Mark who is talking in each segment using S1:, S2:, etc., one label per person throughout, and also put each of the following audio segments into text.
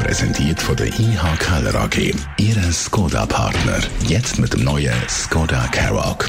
S1: Präsentiert von der IH Keller AG. Ihre Skoda-Partner. Jetzt mit dem neuen Skoda Karoq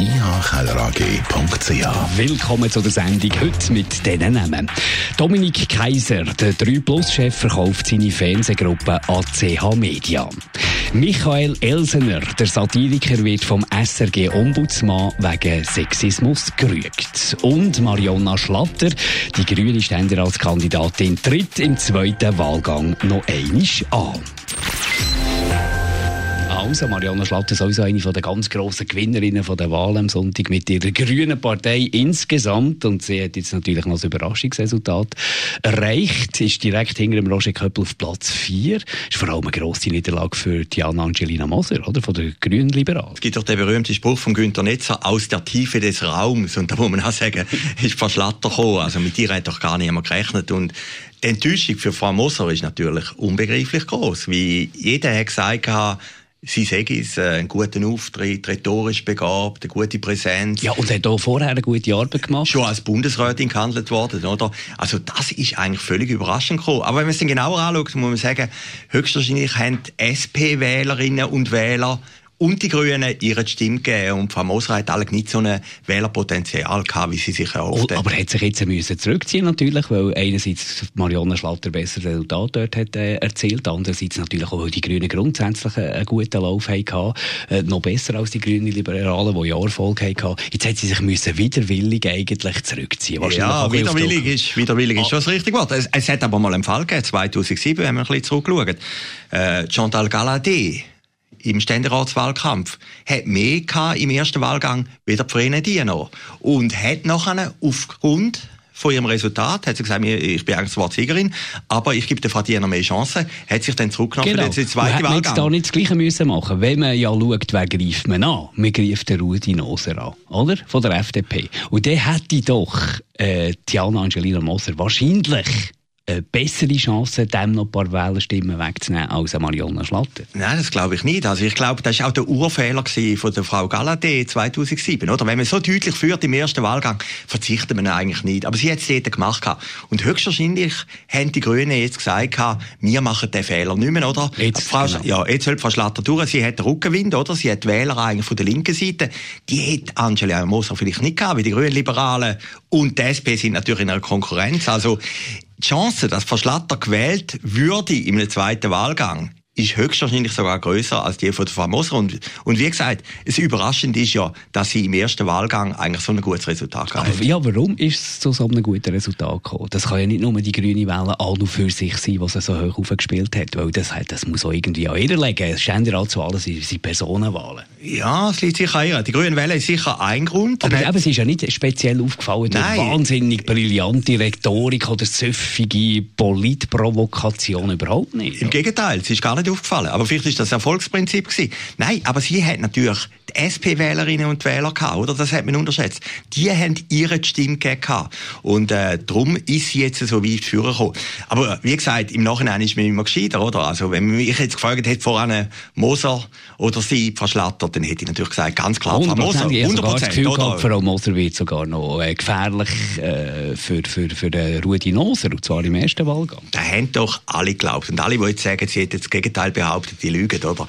S1: ihkellerag.ch.
S2: Willkommen zu der Sendung heute mit diesen Namen. Dominik Kaiser, der 3-Plus-Chef, verkauft seine Fernsehgruppe ACH Media. Michael Elsener, der Satiriker, wird vom SRG Ombudsmann wegen Sexismus gerügt. Und Marionna Schlatter, die grüne Ständeratskandidatin, tritt im zweiten Wahlgang noch einisch an. Also, Marianne Schlatter sowieso eine von der ganz grossen Gewinnerinnen von der Wahl am Sonntag mit ihrer grünen Partei insgesamt. Und sie hat jetzt natürlich noch das Überraschungsresultat erreicht. Ist direkt hinter dem Roger Köppel auf Platz 4. Ist vor allem eine grosse Niederlage für Diana Angelina Moser, oder? Von der Grünen Liberalen.
S3: Es gibt doch den berühmten Spruch von Günter Netzer, aus der Tiefe des Raums. Und da muss man auch sagen, ist Frau Schlatter gekommen. Also mit ihr hat doch gar niemand gerechnet. Und die Enttäuschung für Frau Moser ist natürlich unbegreiflich groß. Wie jeder hat gesagt, Sie sagen es, äh, einen guten Auftritt, rhetorisch begabt, eine gute Präsenz.
S2: Ja, und hat auch vorher eine gute Arbeit gemacht.
S3: Schon als Bundesrätin gehandelt worden, oder? Also das ist eigentlich völlig überraschend gekommen. Aber wenn man es dann genauer anschaut, muss man sagen, höchstwahrscheinlich haben SP-Wählerinnen und Wähler und die Grünen ihre Stimme gegeben. Und Frau Moser hat alle nicht so ein Wählerpotenzial gehabt, wie sie sich erhofft
S2: oh, Aber hat sich jetzt müssen zurückziehen natürlich, weil einerseits Marianne Schlatter besser Resultat dort hat äh, erzielt, andererseits natürlich auch, weil die Grünen grundsätzlich einen guten Lauf hatten, äh, noch besser als die Grünen Liberalen, die ja Erfolg hatten. Jetzt hat sie sich müssen widerwillig eigentlich zurückziehen.
S3: Ja, widerwillig ist, widerwillig ist ah. schon das richtige Wort. Es, es, hat aber mal einen Fall gegeben, 2007, wenn wir ein bisschen zurückschauen. Äh, Chantal Galladay, im Ständeratswahlkampf, hat mehr im ersten Wahlgang wie der Frene Diener. Und hat nachher aufgrund von ihrem Resultat, hat sie gesagt, ich bin eigentlich zwar Siegerin, aber ich gebe der Frau Diener mehr Chancen, hat sich dann zurückgenommen
S2: genau. für den zweiten Wahlgang. jetzt da nicht das Gleiche müssen machen wenn man ja schaut, wer greift man an. Man greift den Rudi Noser an, oder? Von der FDP. Und der hätte doch äh, Diana Angelina Moser wahrscheinlich bessere Chance, dem noch ein paar Wählerstimmen wegzunehmen als Marionna Schlatter?
S3: Nein, das glaube ich nicht. Also ich glaube, das war auch der Urfehler von der Frau Galladay 2007. Oder? Wenn man so deutlich führt im ersten Wahlgang, verzichtet man eigentlich nicht. Aber sie hat es dort gemacht. Und höchstwahrscheinlich haben die Grünen jetzt gesagt, wir machen den Fehler nicht mehr. Oder?
S2: Jetzt,
S3: Frau,
S2: genau.
S3: ja, jetzt soll Frau Schlatter durch. Sie hat den Rückenwind, oder? Sie hat Wähler eigentlich von der linken Seite. Die hat Angela Moser vielleicht nicht gehabt, weil die Grünen Liberalen und die SP sind natürlich in einer Konkurrenz. Also die Chance, dass Verschlatter gewählt würde im zweiten Wahlgang, ist höchstwahrscheinlich sogar größer als die von der Frau Moser. Und, und wie gesagt, es überraschend ist ja, dass sie im ersten Wahlgang eigentlich so ein gutes Resultat
S2: haben. Aber ja, warum ist es zu so einem guten Resultat gekommen? Das kann ja nicht nur die grüne Welle auch nur für sich sein, was sie so hoch aufgespielt hat, weil das, das muss auch irgendwie an ihr liegen. Ständeratswahlen sind, sind Personenwahlen.
S3: Ja, es liegt sicher an. Die grüne Welle ist sicher ein Grund.
S2: Aber eben, es ist ja nicht speziell aufgefallen durch wahnsinnig brillante Rhetorik oder süffige Politprovokation überhaupt nicht.
S3: Im Gegenteil, es ist gar nicht aufgefallen. Aber vielleicht ist das Erfolgsprinzip gewesen. Nein, aber sie hat natürlich die SP-Wählerinnen und Wähler gehabt, oder? Das hat man unterschätzt. Die haben ihre Stimme gehabt. Und äh, darum ist sie jetzt so weit führen gekommen. Aber wie gesagt, im Nachhinein ist man immer gescheiter, oder? Also wenn man mich jetzt gefragt hätte, voran Moser oder sie verschlattert, dann hätte ich natürlich gesagt, ganz klar,
S2: Frau Moser. 100 Prozent. Das Gefühl gehabt, Frau Moser wird sogar noch äh, gefährlich äh, für, für, für den Rudi Noser, und zwar im ersten Wahlgang.
S3: Da haben doch alle geglaubt. Und alle, die jetzt sagen, sie hätte das Gegenteil behauptet, die lügen, oder?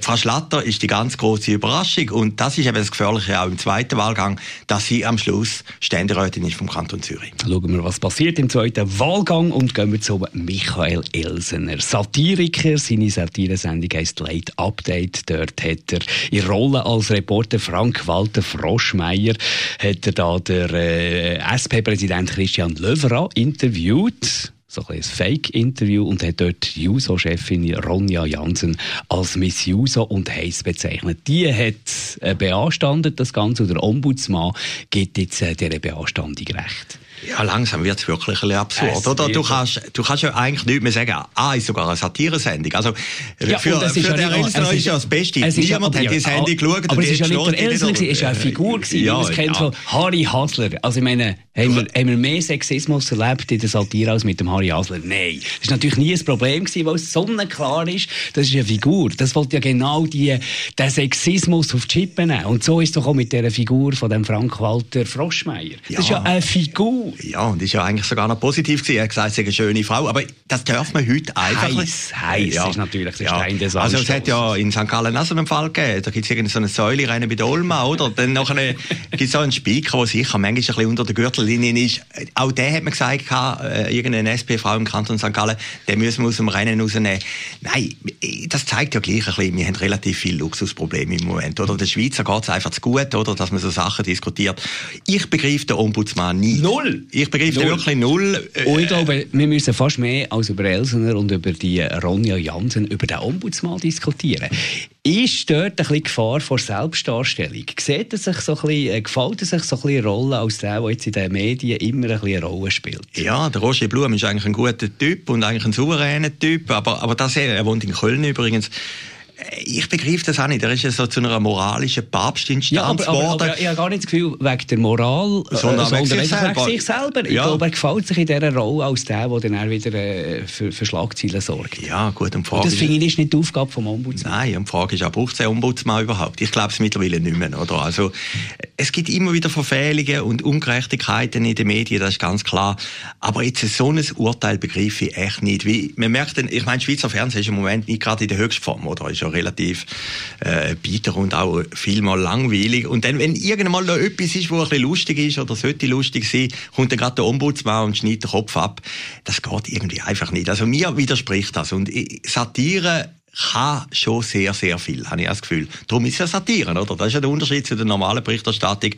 S3: Frau Schlatter ist die ganz große Überraschung. Und das ist eben das Gefährliche auch im zweiten Wahlgang, dass sie am Schluss Ständerätin ist vom Kanton Zürich.
S2: Schauen wir, was passiert im zweiten Wahlgang und gehen wir zu Michael Elsener. Satiriker, seine Satiresendung heisst Late Update. Dort hat er in Rolle als Reporter Frank-Walter Froschmeier hat er da der äh, SP-Präsident Christian Löwera interviewt so ein Fake-Interview und hat dort Juso-Chefin Ronja Jansen als Miss Juso und heiß bezeichnet. Die hat äh, beanstandet das Ganze und der Ombudsmann gibt jetzt äh, dieser Beanstandung recht.
S3: Ja, langsam wird es wirklich ein bisschen absurd, oder? Du kannst, du kannst ja eigentlich nicht mehr sagen, ah, ist sogar eine Satiresendung. Also,
S2: ja,
S3: für, für
S2: ja
S3: den Elsner ist ja das Beste. Niemand hat die Sendung geschaut.
S2: Aber es ist ja nicht der Elsner, es ist ja eine Figur gewesen, ja, wie man es kennt, so Harry Hasler. Also, ich meine, haben wir, haben wir mehr Sexismus erlebt in der Satire als mit dem Harry Hasler? Nein. Das war natürlich nie ein Problem gewesen, weil es sonnenklar ist, das ist eine Figur. Das wollte ja genau die, den Sexismus auf die Chippen nehmen. Und so ist es doch auch mit dieser Figur von dem Frank-Walter Froschmeier. Das ja. ist ja eine Figur.
S3: Ja, und ist ja eigentlich sogar noch positiv gewesen. Er hat gesagt, sie ist eine schöne Frau. Aber das darf man heute einfach
S2: heiß, heiß ja. ist natürlich der ja. Stein des
S3: Also es hat ja in St. Gallen auch so einen Fall gegeben. Da gibt es irgendeine so eine Säule rein bei der Olma, oder? Dann nachher gibt es so einen Speaker, der sicher manchmal ein bisschen unter der Gürtellinie ist. Auch der hat man gesagt, äh, irgendeine SP-Frau im Kanton St. Gallen, den müssen wir aus dem Rennen rausnehmen. Nein, das zeigt ja gleich ein bisschen, wir haben relativ viele Luxusprobleme im Moment, oder? Der Schweizer geht es einfach zu gut, oder? Dass man so Sachen diskutiert. Ich begreife den Ombudsmann nie.
S2: Null!
S3: Ich begreife null. wirklich null.
S2: Und ich glaube, wir müssen fast mehr als über Elsener und über die Ronja Jansen über den Ombudsmann diskutieren. Ist dort ein bisschen Gefahr vor Selbstdarstellung? Sieht er sich so ein bisschen, äh, gefällt er sich so ein bisschen eine Rolle als der, der jetzt in den Medien immer ein bisschen eine Rolle spielt?
S3: Ja, der Roger Blum ist eigentlich ein guter Typ und eigentlich ein souveräner Typ, aber, aber das, er wohnt in Köln übrigens, ich begreife das auch nicht. Er ist ja so zu einer moralischen Papstinstanz
S2: ja, aber,
S3: geworden.
S2: Aber, aber, ich habe gar nicht das Gefühl, wegen der Moral,
S3: sondern, äh, sondern
S2: wegen, sich selber. Wegen sich selber. Ich glaube, er gefällt sich in dieser Rolle als der, der dann wieder äh, für, für Schlagzeilen sorgt.
S3: Ja, gut. Und,
S2: und das finde ich ist nicht die Aufgabe vom Ombudsmann.
S3: Nein, und die Frage ist auch, braucht es einen Ombudsmann überhaupt? Ich glaube es mittlerweile nicht mehr. Oder? Also, es gibt immer wieder Verfehlungen und Ungerechtigkeiten in den Medien, das ist ganz klar. Aber jetzt so ein Urteil begreife ich echt nicht. Wie, man merkt, ich meine, Schweizer Fernsehen ist im Moment nicht gerade in der Höchstform, oder? Ist ja relativ äh, bitter und auch vielmal langweilig. Und dann, wenn irgendwann noch etwas ist, wo ein bisschen lustig ist oder sollte lustig sein, kommt dann gerade der Ombudsmann und schneidet den Kopf ab. Das geht irgendwie einfach nicht. Also mir widerspricht das. Und Satire kann schon sehr, sehr viel, habe ich das Gefühl. Darum ist es ja Satire, oder? Das ist ja der Unterschied zu der normalen Berichterstattung.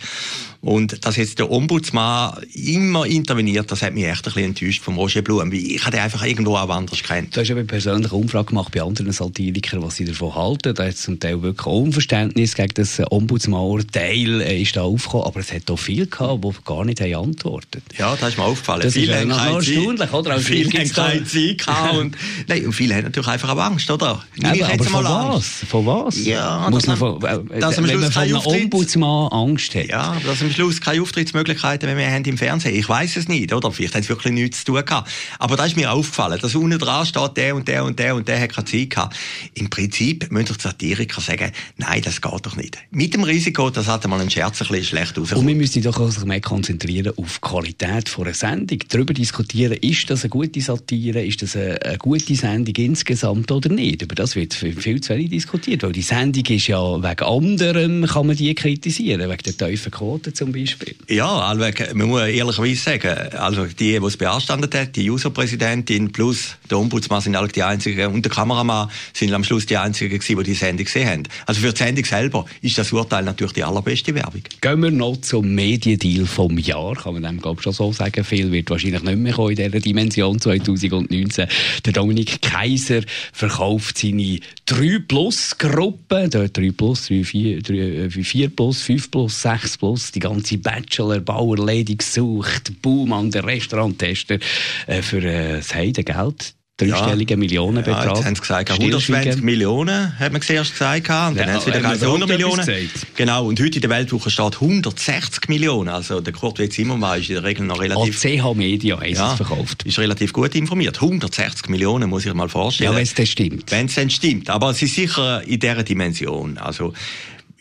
S3: Und dass jetzt der Ombudsmann immer interveniert, das hat mich echt ein bisschen enttäuscht vom Roger Blum. Ich hatte einfach irgendwo auch anders kennt.
S2: Du hast eine persönliche Umfrage gemacht bei anderen Satirikern, was sie davon halten. Da hat zum Teil wirklich Unverständnis gegen das Ombudsmann-Urteil äh, ist da aufgekommen. Aber es hat auch viele gehabt, die gar nicht haben antwortet.
S3: Ja, das ist mir aufgefallen.
S2: Das viele ist ja haben erstaunlich, oder?
S3: Also viele haben keine Zeit gehabt. und, nein, und viele haben natürlich einfach auch Angst, oder?
S2: Eben, aber von was? Von was?
S3: Ja,
S2: Muss man von, äh, dass wenn man von einem Ombudsmann Angst hat.
S3: Ja, dass am Schluss keine Auftrittsmöglichkeiten mehr haben im Fernsehen. Ich weiß es nicht, oder? Vielleicht haben sie wirklich nichts zu tun gehabt. Aber da ist mir aufgefallen, dass unten dran steht, der und der und der und der hat keine Zeit gehabt. Im Prinzip müssen die Satiriker sagen, nein, das geht doch nicht. Mit dem Risiko, das hat mal ein Scherz ein bisschen schlecht rausgekommen.
S2: Und wir müssen doch auch mehr konzentrieren auf die Qualität von einer Sendung. Darüber diskutieren, ist das eine gute Satire, ist das eine, eine gute Sendung insgesamt oder nicht? Über das wird viel zu wenig diskutiert, weil die Sendung ist ja wegen anderem, kann man die kritisieren, wegen der tiefen Quote zum Beispiel.
S3: Ja, also, man muss ehrlicherweise sagen, also die, die es beanstandet hat, die User-Präsidentin plus der Ombudsmann sind alle die einzigen und der Kameramann sind am Schluss die einzigen gewesen, die die Sendung gesehen haben. Also für die Sendung selber ist das Urteil natürlich die allerbeste Werbung.
S2: Gehen wir noch zum Mediendeal vom Jahr, kann man dem glaube ich schon so sagen. Viel wird wahrscheinlich nicht mehr kommen in dieser Dimension 2019. Der Dominik Kaiser verkauft seine 3 Plus Gruppe, 3 Plus, 3, 4, 3, 4 Plus, 5 Plus, 6 Plus, die ganze Bachelor, Bauer, gesucht, Baumann, der Restauranttester, äh, für äh, das Heidengeld dreistelligen ja. Millionenbetrag. Ja,
S3: jetzt haben sie gesagt, 120 Millionen, hat man zuerst gesagt, und dann ja, haben sie wieder gesagt, 100 Millionen. Genau, und heute in der Weltwoche steht 160 Millionen, also der Kurt W. Zimmermann ist in der Regel noch relativ...
S2: CH Media haben ja, es verkauft.
S3: ist relativ gut informiert. 160 Millionen, muss ich mal vorstellen.
S2: Ja, wenn es denn stimmt.
S3: Wenn es denn stimmt, aber es ist sicher in dieser Dimension, also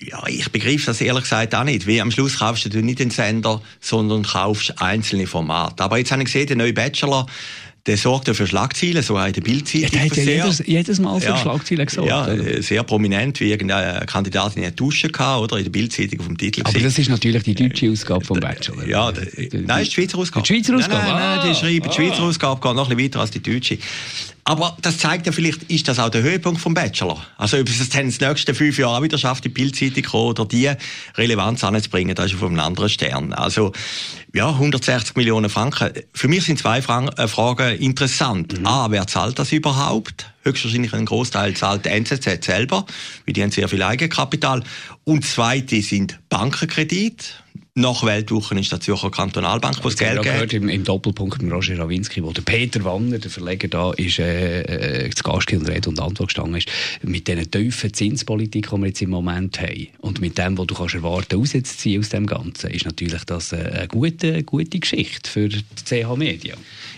S3: ja, ich begreife das ehrlich gesagt auch nicht. Wie am Schluss kaufst du nicht den Sender, sondern kaufst einzelne Formate. Aber jetzt habe ich gesehen, der neue Bachelor, der sorgt ja für Schlagzeilen, so hat der Bildzeitung.
S2: Ja, der hat ja jedes, jedes, Mal für ja, Schlagzeilen gesorgt.
S3: Ja, oder? sehr prominent, wie irgendeine Kandidatin in Dusche gehabt, oder? In der Bildzeitung auf dem Titel.
S2: Aber das ist natürlich die deutsche Ausgabe vom Bachelor.
S3: Ja, der, nein, ist die Schweizer Ausgabe.
S2: Die Schweizer Ausgabe?
S3: Nein, nein, nein die schreiben, ah. die Schweizer Ausgabe geht noch ein bisschen weiter als die deutsche. Aber das zeigt ja vielleicht, ist das auch der Höhepunkt vom Bachelor? Also ob es dann das nächste fünf Jahre wieder schafft, die Bildzeitung oder die Relevanz anzubringen, das ist auf einem anderen Stern. Also ja, 160 Millionen Franken. Für mich sind zwei äh, Fragen interessant. Mhm. A, wer zahlt das überhaupt? Höchstwahrscheinlich ein Großteil zahlt der NZZ selber, weil die haben sehr viel Eigenkapital. Und zweite sind Bankenkredite nach Weltwochen ist der Zürcher Kantonalbank, wo es Geld
S2: gibt. gehört im, im Doppelpunkt mit Roger Rawinski, wo der Peter Wanner, der Verleger da, ist äh, äh, zu Gast und Rede und Antwort gestanden ist, mit diesen tiefen Zinspolitik, die wir jetzt im Moment haben und mit dem, was du kannst erwarten, rauszuziehen aus dem Ganzen, ist natürlich das eine gute, gute Geschichte für die CH Media.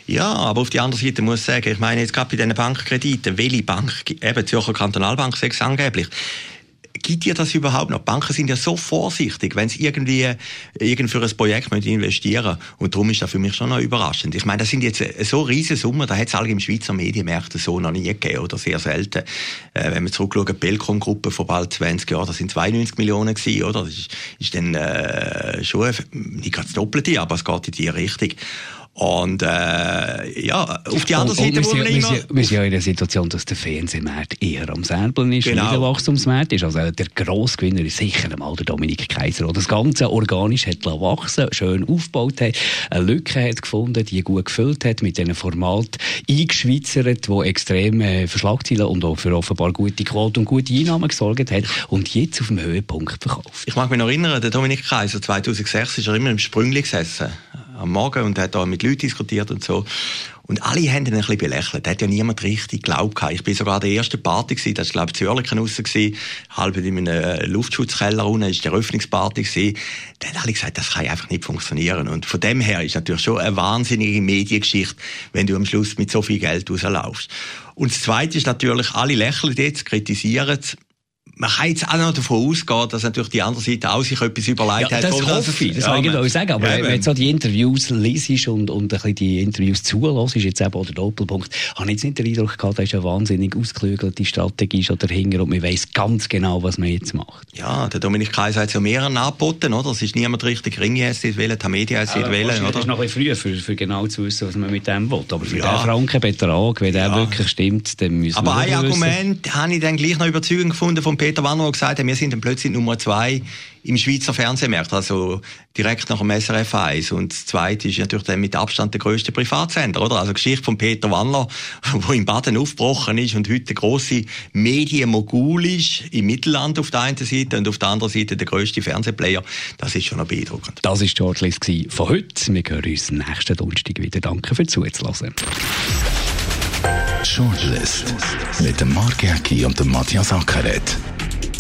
S3: Ja, aber auf die andere Seite muss ich sagen, ich meine jetzt gerade bei diesen Bankkrediten, welche Bank, eben Zürcher Kantonalbank, sechs angeblich, gibt ihr das überhaupt noch? Banken sind ja so vorsichtig, wenn sie irgendwie irgend für ein Projekt investieren Und darum ist das für mich schon noch überraschend. Ich meine, das sind jetzt so riesige Summen, da hat es im Schweizer Medienmärkten so noch nie gegeben oder sehr selten. Äh, wenn wir zurückschauen, die Belcom-Gruppe vor bald 20 Jahren, das sind 92 Millionen gewesen, oder? Das ist, ist dann äh, schon nicht ganz das Doppelte, aber es geht in die Richtung. Und äh, ja, auf die andere Seite,
S2: wo wir, wir, immer... Wir sind ja in der Situation, dass der Fernsehmarkt eher am Särbeln ist, genau. nicht der Wachstumsmarkt ist. Also der Grossgewinner ist sicher einmal der Dominik Kaiser, der das Ganze organisch hat wachsen schön aufgebaut hat, eine Lücke hat gefunden, die gut gefüllt hat, mit diesem Format eingeschweizert, wo extrem äh, für Schlagzeilen und auch für offenbar gute Quote und gute Einnahmen gesorgt hat und jetzt auf dem Höhepunkt verkauft.
S3: Ich mag mich noch erinnern, der Dominik Kaiser 2006 ist er immer im Sprüngli gesessen am Morgen und hat da mit Leuten diskutiert und so. Und alle haben ihn ein bisschen belächelt. Da hat ja niemand richtig geglaubt. Ich bin sogar der erste Party gewesen. Das war, glaube ich, Zürich raus gewesen. Halb in einem äh, Luftschutzkeller unten ist die Eröffnungsparty gewesen. Da haben alle gesagt, das kann einfach nicht funktionieren. Und von dem her ist natürlich schon eine wahnsinnige Mediengeschichte, wenn du am Schluss mit so viel Geld rauslaufst. Und das Zweite ist natürlich, alle lächeln jetzt, kritisieren es man kann jetzt auch noch davon ausgehen, dass natürlich die andere Seite auch sich etwas überlegt
S2: ja,
S3: hat.
S2: Das hoffe ich, das ja, ich auch sagen. Aber ja, wenn du so die Interviews liest und, und ein bisschen die Interviews zulässt, jetzt eben der Doppelpunkt, habe ich jetzt nicht den Eindruck gehabt, da ist eine wahnsinnig ausgeklügelte Strategie schon dahinter und man weiss ganz genau, was man jetzt macht.
S3: Ja, der Dominik Kaiser hat es ja mehreren angeboten, oder? Es ist niemand richtig Ringe wählen, Tamedia
S2: ja,
S3: wählen, oder?
S2: Das ist noch ein bisschen früh, für, für genau zu wissen, was man mit dem will. Aber für ja. den Frankenbetrag, wenn der wirklich stimmt, dann müssen
S3: Aber
S2: wir
S3: ein Argument habe ich dann gleich noch überzeugend gefunden von Peter Wanner, der gesagt hat, wir sind dann plötzlich Nummer zwei im Schweizer Fernsehmarkt, also direkt nach dem SRF 1. Und das zweite ist natürlich dann mit Abstand der grösste Privatsender, oder? Also Geschichte von Peter Wanner, wo in Baden aufgebrochen ist und heute der grosse Medienmogul ist, im Mittelland auf der einen Seite und auf der anderen Seite der grösste Fernsehplayer. Das ist schon noch beeindruckend.
S2: Das war die Shortlist von heute. Wir hören uns nächsten Donnerstag wieder. Danke fürs Zuhören.
S1: Shortlist mit dem Mark Jäcki und dem Matthias Ackeret